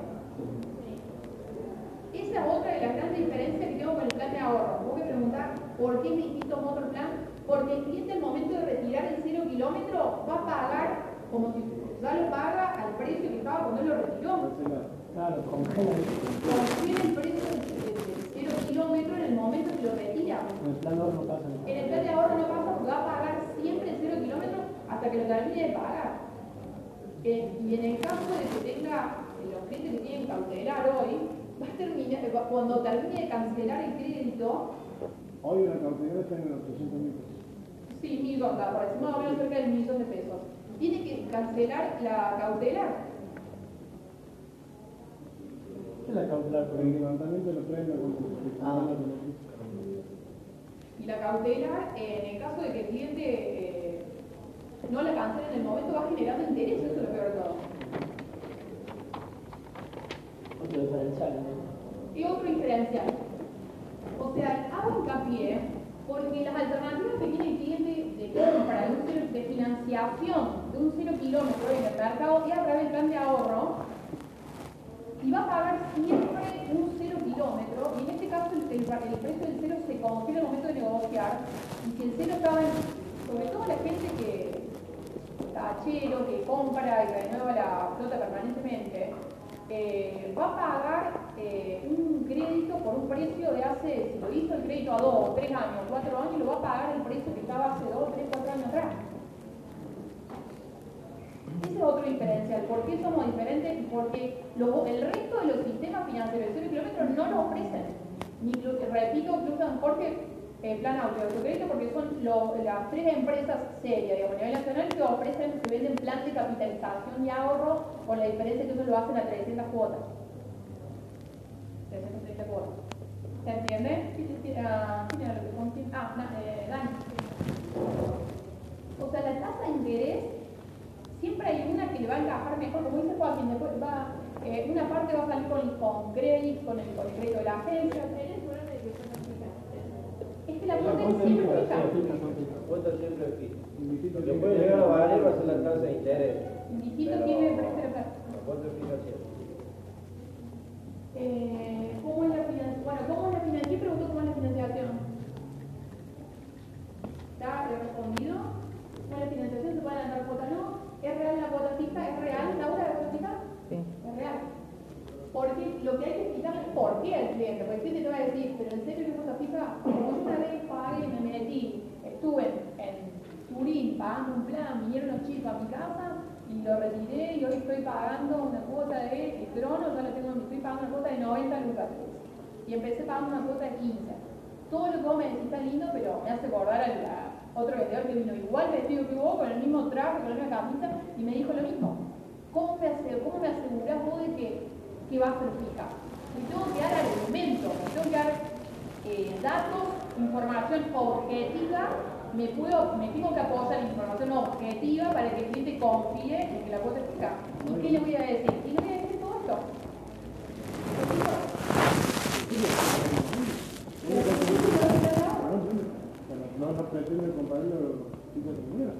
Esa es otra de las grandes diferencias que tengo con el plan de ahorro. Vos me preguntás, ¿por qué me invito a otro plan? Porque el cliente al momento de retirar el cero kilómetro va a pagar como si ya lo paga al precio que estaba cuando él lo retiró. Claro, congela. El precio del, cero kilómetro en el momento que lo retira. En el plan de ahorro no pasa En el plan de ahorro no pasa porque va a pagar siempre el cero kilómetro hasta que lo termine de pagar. Eh, y en el caso de que tenga los clientes que tienen cautelar hoy, va a terminar, va- cuando termine de cancelar el crédito, Hoy una cautelar está en 800 mil pesos. sí, mil dólares, por encima va a haber cerca del millón de pesos, tiene que cancelar la cautelar. ¿Qué es la cautelar? Por el levantamiento de los premios. Ah. Y la cautelar, eh, en el caso de que el cliente eh, no la cancele en el momento, va generando interés, eso es lo peor de todo. Diferencial. Y otro diferencial. O sea, hago hincapié Porque las alternativas que tiene el cliente de compra de, de financiación de un cero kilómetro en el mercado es a través del plan de ahorro y va a pagar siempre un cero kilómetro y en este caso el, el- precio del cero se congela al momento de negociar y si el cero estaba sobre todo la gente que tachero que compra y renueva la flota permanentemente eh, va a pagar eh, un crédito por un precio de hace, si lo hizo el crédito a dos, tres años, cuatro años, lo va a pagar el precio que estaba hace dos, tres, cuatro años atrás. Ese es otro diferencial. ¿Por qué somos diferentes? Porque el resto de los sistemas financieros de 0 kilómetros no lo ofrecen. Ni, repito, incluso Jorge, eh, Plan Autocrédito, porque son las tres empresas serias, a nivel nacional, que ofrecen, que venden plan de capitalización y ahorro, con la diferencia que ellos lo hacen a 300 cuotas. 330 cuotas. ¿Se entiende? ¿Quién quién- ah? Ah, eh, Dani. O sea, la tasa de interés siempre hay una que le va a encajar mejor, como dice Joaquín, después va, eh, una parte va a salir con, con crédito, con el, con el crédito de la agencia. La cuota siempre fija. La cuota siempre fija. Lo puede llegar a valer va a ser la tasa de interés. Pero tiene precio de plata. La cuota es fija siempre. Eh, ¿Cómo es la financiación? Bueno, ¿cómo es la financiación? ¿Quién preguntó cómo es la financiación? ¿Está respondido? ¿Cómo es la financiación? ¿Se puede adelantar cuota? No. ¿Es real la cuota fija? ¿Es real la hora de cuota fija? Sí. Es real. Porque lo que hay que explicarle es por qué al cliente. Porque el cliente te va a decir, pero en serio que cuota fija, como yo una vez pagué, me metí, estuve en, en Turín pagando un plan, vinieron los chicos a mi casa y lo retiré y hoy estoy pagando una cuota de el trono, ya la tengo, estoy pagando una cuota de 90 lucas. Pagando una cuota de 15. Todo lo que vos me decís está lindo, pero me hace acordar a otro vendedor que vino igual vestido que vos, con el mismo traje, con la misma camisa, y me dijo lo mismo. ¿Cómo me, asegurás vos de que, que va a ser fija? Me tengo que dar argumentos, me tengo que dar eh, datos, información objetiva, me, puedo, tengo que apoyar en información objetiva para que el cliente confíe en que la cuota es fija. ¿Y qué le voy a decir? Y le voy a decir todo esto. No vas a pretender compararlo con la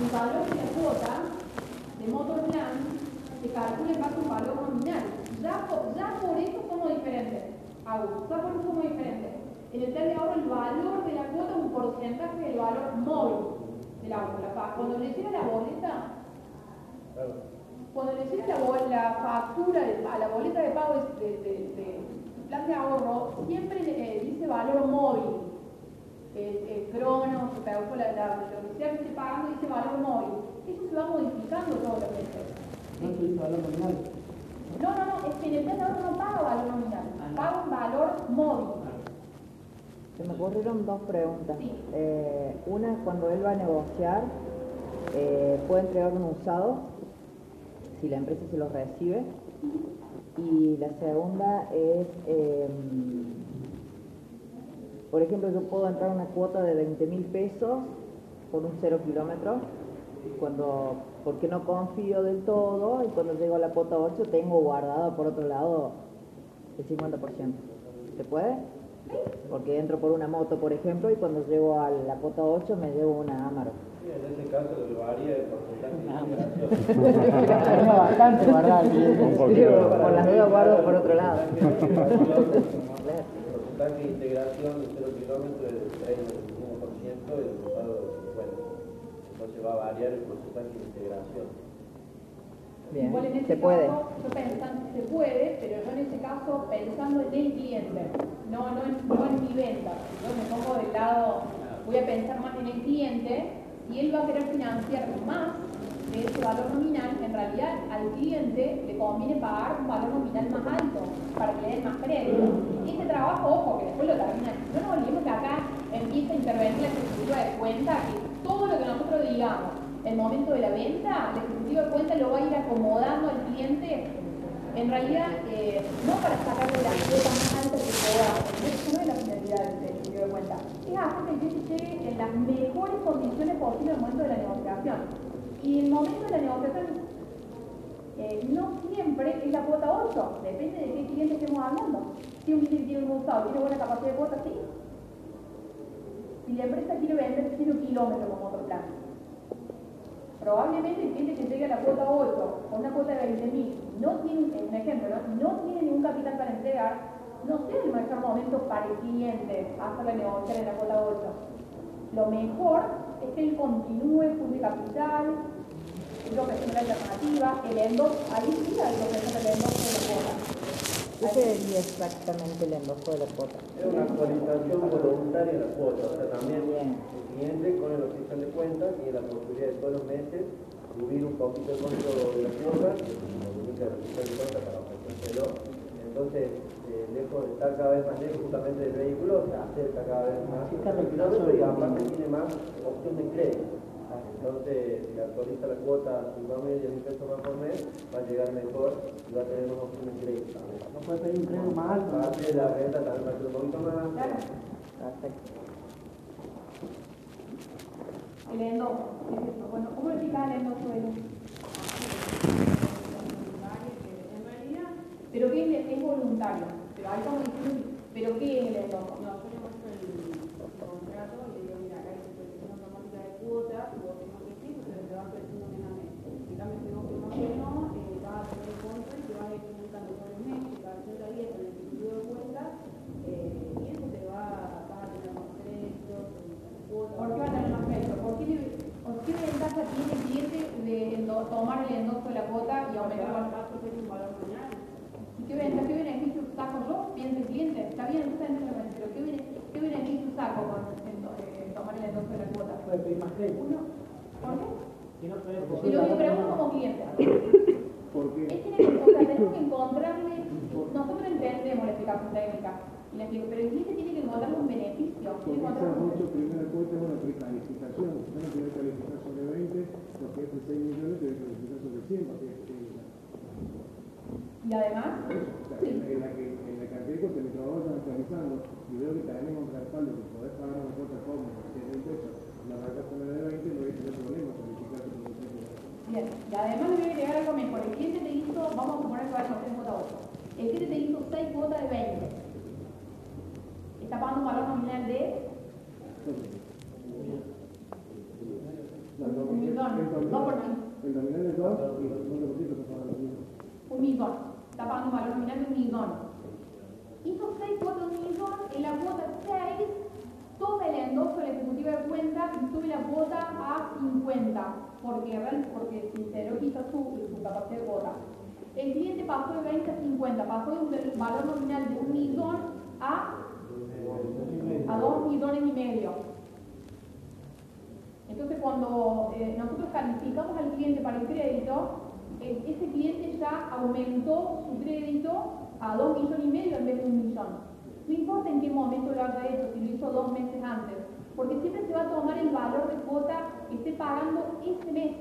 El valor de la cuota de motor plan se calcula en base a un valor nominal. Ya por, ya por eso somos diferentes. Agus, ya por eso somos diferentes. En el plan de ahorro el valor de la cuota es un porcentaje del valor móvil del auto. La cuando le llega la boleta, cuando le llega la, factura de- a la boleta de pago de, de- de- de plan de ahorro, siempre eh, dice valor móvil el, crono, se pagó la, la, lo que sea que esté pagando, dice valor móvil. Eso se va modificando todos los meses. No se hizo valor nominal. No, no, no, es que en el ahorro no paga valor nominal, paga un valor móvil. Se me ocurrieron dos preguntas. Sí. Eh, una es cuando él va a negociar, eh, puede entregar un usado si la empresa se lo recibe. Y la segunda es, eh, por ejemplo, yo puedo entrar a una cuota de 20 mil pesos por un cero kilómetro, cuando, porque no confío del todo y cuando llego a la cuota 8 tengo guardado por otro lado el 50%. ¿Se puede? Porque entro por una moto, por ejemplo, y cuando llego a la cuota 8 me llevo una Amaro. Sí, en ese caso lo que varía el bastante guardado. Por las dudas guardo por otro lado. El porcentaje de integración de 0 kilómetros es del 30 el usado del 50. Entonces va a variar el porcentaje de integración. Bien, Igual en este se puede. caso, yo pensando, se puede, pero yo en este caso pensando en el cliente, no, no, en, no en mi venta. Yo me pongo del lado, voy a pensar más en el cliente y él va a querer financiar más de ese valor nominal. En realidad al cliente le conviene pagar un valor nominal más alto para que le den más crédito. Este trabajo, ojo, que después lo termina. No nos olvidemos que acá empieza a intervenir la ejecutiva de cuenta, que todo lo que nosotros digamos el momento de la venta, la ejecutiva de cuenta lo va a ir acomodando al cliente, en realidad, eh, no para sacarle la cuota más alta que eso no es la finalidad del ejecutiva de cuenta, es hacer que el cliente llegue en las mejores condiciones posibles en el momento de la negociación. Y el momento de la negociación, eh, no siempre es la cuota 8, depende de qué cliente estemos hablando. Si un cliente tiene un usado, tiene buena capacidad de cuota, sí. empresa quiere vender 0 kilómetros como otro plan. Probablemente el cliente que llegue a la cuota 8 con una cuota de 20.000 no tiene, un ejemplo, ¿no? tiene ningún capital para entregar, no sea el mejor momento para el cliente hacerle negociar en la cuota 8. Lo mejor es que él continúe full de capital, lo que es una alternativa, el endoso, ahí sí hay lo que es el de la cuota. ¿Qué sería exactamente el endoso de la cuota? Es una actualización voluntaria de la cuota, o sea, también el cliente con el oficial de cuentas tiene la posibilidad de todos los meses subir un poquito el monto de la cuota, el oficial de cuentas para ofrecérselo. Entonces, eh, lejos de estar cada vez más lejos justamente del vehículo, se acerca cada vez más kilómetro y aparte tiene más opción de crédito. Entonces, si actualiza la cuota a 5 mil, 10 mil pesos más por mes, va a llegar mejor y va a tener más opción de crédito. No puede pedir un crédito más alto. Aparte de la renta también va a ser un poquito más. Claro. Perfecto. El endoso, ¿qué es eso? Bueno, ¿cómo explicar el endoso de luz? En realidad, Pero ¿qué es, es voluntario? Pero estamos diciendo, ¿pero qué es el endoso? no, yo le muestro el contrato y le digo, mira, acá hay supervisión automática de cuotas, y vos tenés que sí, pero te va creciendo mes a mes. En cambio, si vos tenés que no, eh, vas a tener contra y te vas a ir aumentando por el mes, y cada 30 días en el instituto de cuentas, eh, y eso te va, vas a tener más créditos, cuotas. ¿Por qué va a tener más crédito? ¿Por qué, por qué ventaja tiene el de endo- tomar el endoso de la cuota y aumentar la va a ofrecer un valor mañana. ¿Y qué, ventaja, qué beneficio saco yo? Piensa el cliente. Está bien, está pero ¿qué, qué beneficio saco con endo- eh, tomar el endoso de la cuota? Puede pedir más crédito. Uno, ¿por qué? Si no que pregunto como cliente. Es que o sea, tenemos que encontrarle, nosotros entendemos la explicación técnica, y la explico, pero el cliente tiene que encontrarle un beneficio. Tiene que Porque encontrar esas ocho primeras cuotas es una precalificación. Una tiene que calificar sobre 20, porque es de 6 millones, tiene que calificar sobre 100, porque es que Y además, en la que en la cantidad de mi trabajo están actualizando y veo que tenemos un respaldo que podés pagar una cuota cómoda de 100 mil pesos, la verdad con la de 20 no hay que tener problema calificar sobre 100 bien, y además le voy a agregar algo mejor. El cliente te hizo, vamos a suponer que vaya a hacer cuota 8. El cliente te hizo 6 cuotas de 20. Está pagando un valor nominal de un millón, dos por mil. El nominal es 2 y el 50% se paga lo mismo. un millón. Está pagando un valor nominal de un millón. Hizo seis cuotas de un millón, en la cuota 6 toma el endoso de la ejecutiva de cuenta y sube la cuota a 50, porque, real- porque sinceró quizá su, capacidad de cuota. El cliente pasó de 20 a 50, pasó de un valor nominal de un millón a, a dos millones y medio. Entonces, cuando eh, nosotros calificamos al cliente para el crédito, eh, ese cliente ya aumentó su crédito a dos millones y medio en vez de un millón. No importa en qué momento lo haya hecho, si lo hizo dos meses antes, porque siempre se va a tomar el valor de cuota que esté pagando ese mes.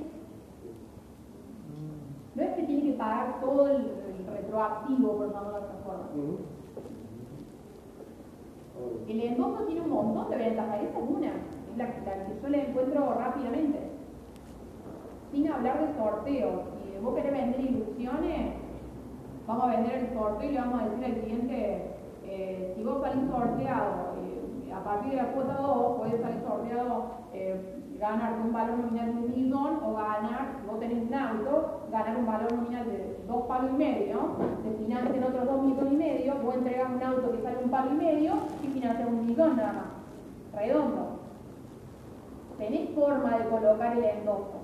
No es que tiene que pagar todo el, retroactivo, por llamarlo de otra forma. El endoso tiene un montón de ventajas, esa es una, es la, la que yo le encuentro rápidamente. Sin hablar de sorteos, si vos querés vender ilusiones, vamos a vender el sorteo y le vamos a decir al cliente, eh, si vos salís sorteado, eh, a partir de la cuota 2, puedes salir sorteado, eh, ganar un valor nominal de un millón o ganar, si vos tenés un auto, ganar un valor nominal de dos palos y medio, te financian otros dos millones y medio, vos entregás un auto que sale un palo y medio y financias un millón nada más, redondo. Tenés forma de colocar el endoso,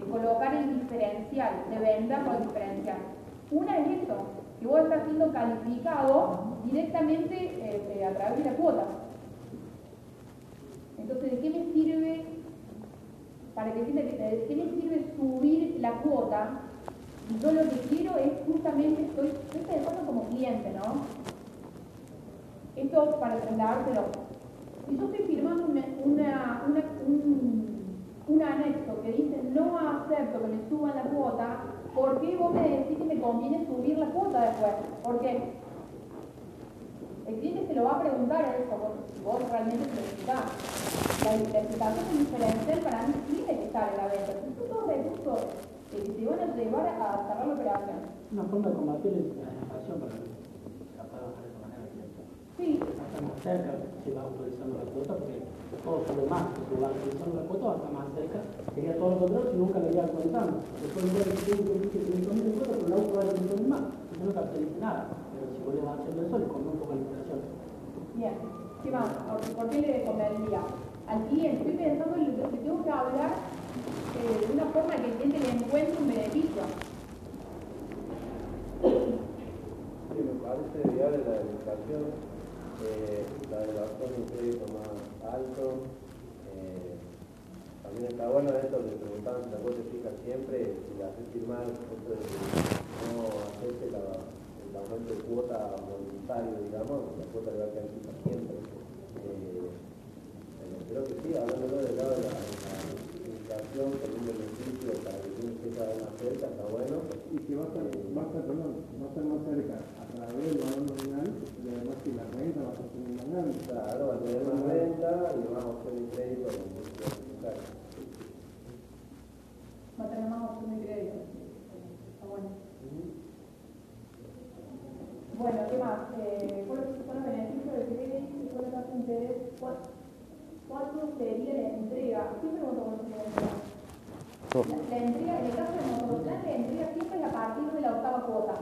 de colocar el diferencial, de vender por diferencial. Una es eso, que vos estás siendo calificado directamente eh, eh, a través de la cuota. Entonces, ¿de qué me sirve, para que entienda de qué me sirve subir la cuota? Yo lo que quiero es justamente, estoy, estoy pensando como cliente, ¿no? Esto para trasladárselo. Si yo estoy firmando una- un, un anexo que dice no acepto que me suban la cuota, ¿por qué vos me decís que me conviene subir la cuota después? ¿Por qué? El cliente se lo va a preguntar a eso, vos- si vos realmente se lo explicás. La, la explicación diferencial para mí tiene que estar en la venta. Son todos recursos que te van a llevar a cerrar la operación. Una forma de combatir la inflación para que se la pueda bajar de manera. Sí, Hacemos cerca se va autorizando la cuota, porque todo por demás, se va autorizando la cuota, va a estar más cerca. Quería todo lo contrario si nunca lo iba contando. Después me voy a decir que dice 500 mil cuotas, pero el auto vale 500 mil más. Entonces no capitaliza nada. Pero si vos le vas haciendo eso, le come un poco la inflación. Bien, ¿qué más? ¿Por, qué le convendría? Al cliente, estoy pensando en lo que tengo que hablar eh, de una forma que el cliente le encuentre un beneficio. Sí, me parece viable la educación, eh, la elevación de un crédito más alto. eh, también está bueno esto que preguntaban si la es fija siempre, si la haces firmar, no acepte la, el aumento de cuota voluntario, digamos, la cuota le va a quedar fija siempre. Eh, creo que sí, hablándolo del lado de la, la educación con un beneficio para que uno empiece a dar más cerca, está bueno. Y que va a estar, va a estar, perdón, va a estar más cerca a través del valor nominal y además que la renta va a ser más grande. Claro, va a tener más renta y más opción de crédito. Claro. Va a tener más opción de crédito. Está bueno. Bueno, ¿qué más? Eh, ¿Cuáles son los beneficios del crédito y cuál es el interés? ¿Cuál- ¿Cuánto sería la entrega? Siempre motocontrol la entrega. La, la entrega, en el caso del motocontrol, la entrega siempre es a partir de la octava cuota.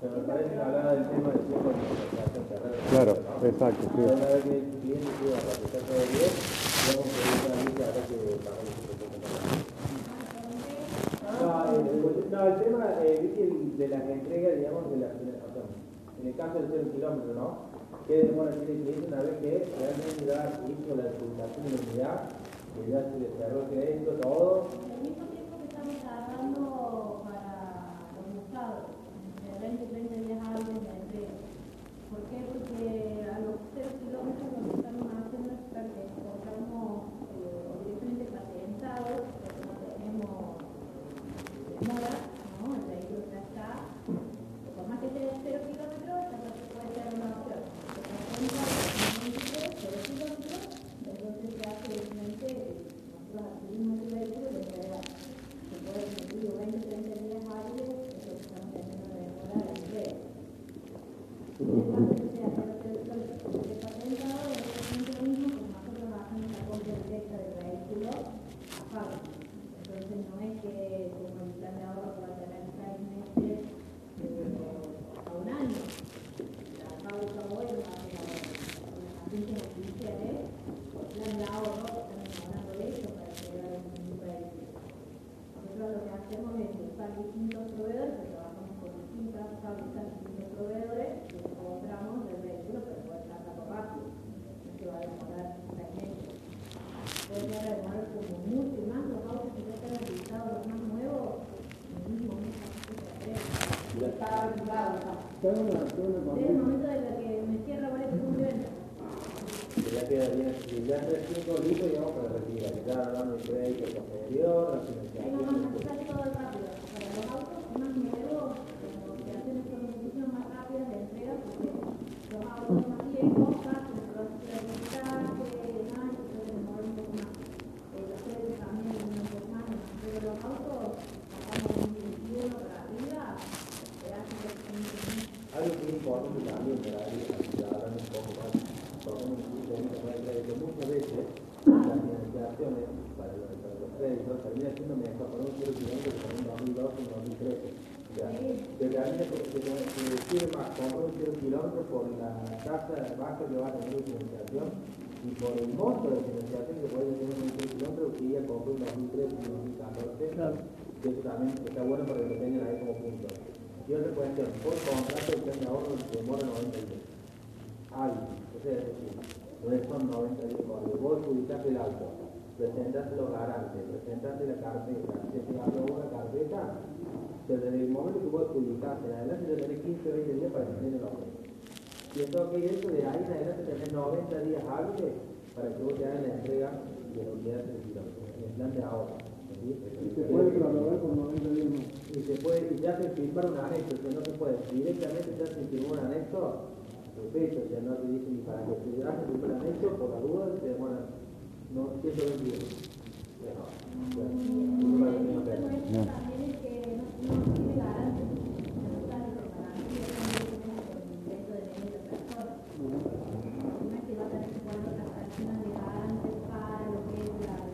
Pero me parece que hablaba del tema del tiempo de cerrada. Claro, exacto, sí. Una vez que el cliente llega a ratificar todo bien, vamos a pedir una lista a ver que pagamos un poco más. No, el, no, el tema eh, de las entregas, digamos, de la financiación. En el caso del cero kilómetro, ¿no? ¿Qué demora tiene cliente una vez que realmente ya hizo la adjudicación de la unidad, que ya se el crédito, todo? El mismo tiempo que estamos tardando para los usados, entre 20 y 30 días hábiles de entrega. ¿Por qué? Porque a los 0 kilómetros lo que estamos haciendo es que compramos eh, o directamente patentados, porque no tenemos demora, ¿no? El vehículo ya está. Por más que sea 0 kilómetros, ya no se puede ser una opción. Se patenta 0 kilómetros, entonces se hace directamente, nosotros adquirimos el vehículo y le entregamos. Se puede cumplir 20, 30 días hábiles, es lo que estamos teniendo de demora de entrega. En el caso de que sea 0 kilómetros, como esté patentado, es exactamente lo mismo, como nosotros hacemos la compra directa del vehículo a fábrica. Entonces no es que como el plan de ahorro que va a tener 6 meses eh, a un año. La fábrica hoy lo hace ahora. Las agencias oficiales, el plan de ahorro, están mejorando eso para llegar a un vehículo. Nosotros lo que hacemos es buscar distintos proveedores, que trabajamos con distintas fábricas, distintos proveedores, y compramos el vehículo para poder sacarlo rápido. No es que va a demorar seis meses. Puede llegar a demorar como mucho y más los autos que ya están utilizados, los más nuevos, mínimo un mes antes de la entrega. Y está regulado, ¿no? Tengo una, tengo una Desde el consulta. momento de la que me cierra por el punto de venta. Que ya queda bien, que ya está cinco litros, digamos, para retirar. Que ya hablando del crédito posterior, la Ahí financiación. vamos a sale todo rápido. Para los autos más nuevos, como que hacen estas muchísimo más rápidas de entrega, porque los autos más viejos hacen el proceso de reciclaje y demás, entonces demora un poco más. Eh, los créditos también un poco más, pero los autos, sacamos un 21 para arriba, te hacen que se Algo que es importante también para ir hablando un poco más, porque un punto de vista de crédito, muchas veces las financiaciones para los, para los créditos termina siendo mejor con un 0 kilómetro que con un 2012 o un 2013. O sea, que realmente se, se, se sirve más un 0 kilómetro por la tasa baja que va a tener de financiación y por el monto de financiación que puede tener un 0 kilómetro que ella compró un 2013 y un 2014. Claro. que eso también está bueno para que lo tengan ahí como punto. Y otra cuestión, por contrato el plan de ahorro demora 90 días. Hábil, o sea, es decir, no es son 90 días cuando vos adjudicaste el auto, presentaste los garantes, presentaste la carpeta, se te abrió una carpeta, desde el momento que vos en adelante ya tenés 15 o 20 días para que el auto. Y entonces que eso de ahí en adelante tenés 90 días hábiles para que vos te hagas la entrega de la unidad de kilómetro, en el plan de ahorro. ¿sí? Y se puede prorrogar por 90 días más. y se puede, y ya se firmar un anexo, que no se puede, directamente ya se firmó un anexo, repito, ya no te dicen ni para que se hace un anexo, por la duda se demora, no, 120 días. Pero, bueno, que que no,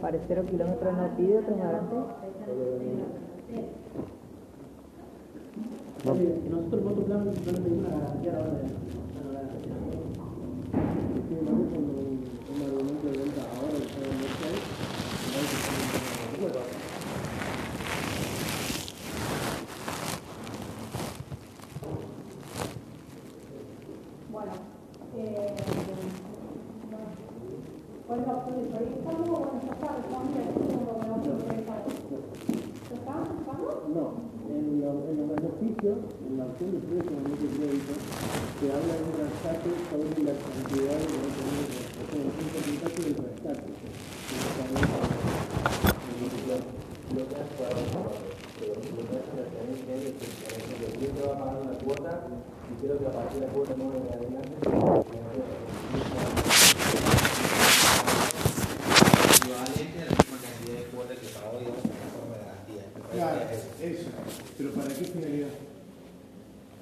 para cero kilómetros no pide otro adelante. Nosotros voto plano no tenemos ninguna garantía ahora de la cuando un argumento de venta ahora. No, en, lo- en los beneficios, en la opción de precio de crédito, se habla de un rescate sobre la cantidad de lo que tenemos, o sea, un porcentaje del rescate. Lo que hace pero lo que la tenencia es que, te va a pagar una cuota y quiero que a partir de la cuota 9 en adelante, equivalente a la misma cantidad de cuotas que pagó, digamos, en forma de garantía. Me parece Claro, que es eso. eso. Pero ¿para qué finalidad?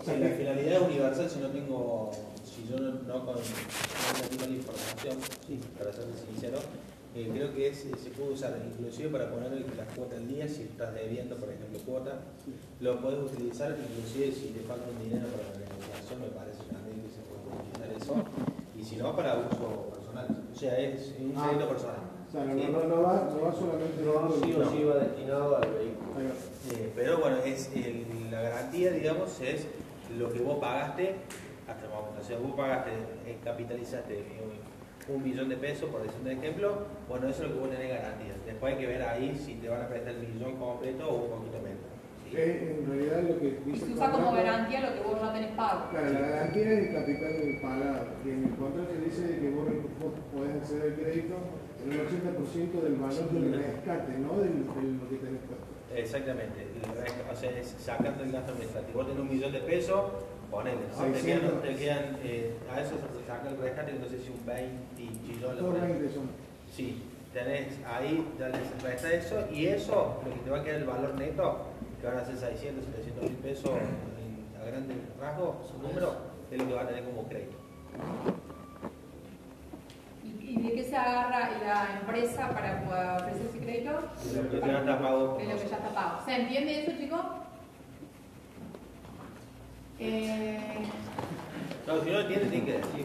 O sea, la finalidad es universal si no tengo, si yo no, no con, no tengo la información, sí, para ser sincero, eh, creo que es- se puede usar inclusive para poner el- la cuota al día si estás debiendo, por ejemplo, cuota, lo puedes utilizar inclusive si te falta un dinero para la negociación, me parece también que se puede utilizar eso, y si no para uso personal, o sea, es un Ah. personal. O sea, no, Sí. no, no va, no va solamente no sí del- o sí va destinado al vehículo. Eh, pero bueno, es el- la garantía, digamos, es lo que vos pagaste hasta el momento. O sea, vos pagaste, eh, capitalizaste un, un millón de pesos, por decir un ejemplo, bueno, eso es lo que vos tenés garantía. Después hay que ver ahí si te van a prestar el millón completo o un poquito menos. ¿sí? Es en realidad lo que Y dice se usa como garantía lo que vos ya tenés pago. Claro, la garantía es el capital pagado. Y en el contrato se dice que vos, vos podés acceder al crédito en un 80% del valor del rescate, no de lo que tenés puesto. Exactamente. El O sea, es sacando el gasto administrativo. Vos tenés un millón de pesos, ponele, ¿no? Te 600. quedan, te quedan, eh, a eso se saca el rescate, no sé si un 20 chillones. Todos por ahí. 20 son. Sí, tenés ahí, ya les resta eso, y eso, lo que te va a quedar el valor neto, que van a ser 600, 700 mil pesos en- a grandes rasgos, su número, es lo que va a tener como crédito. ¿Y, de qué se agarra la empresa para poder ofrecer ese crédito? De lo que ya está pago De lo que ya está pago. ¿Se entiende eso, chicos? Eh, No, si no lo entiendes, tiene que decir.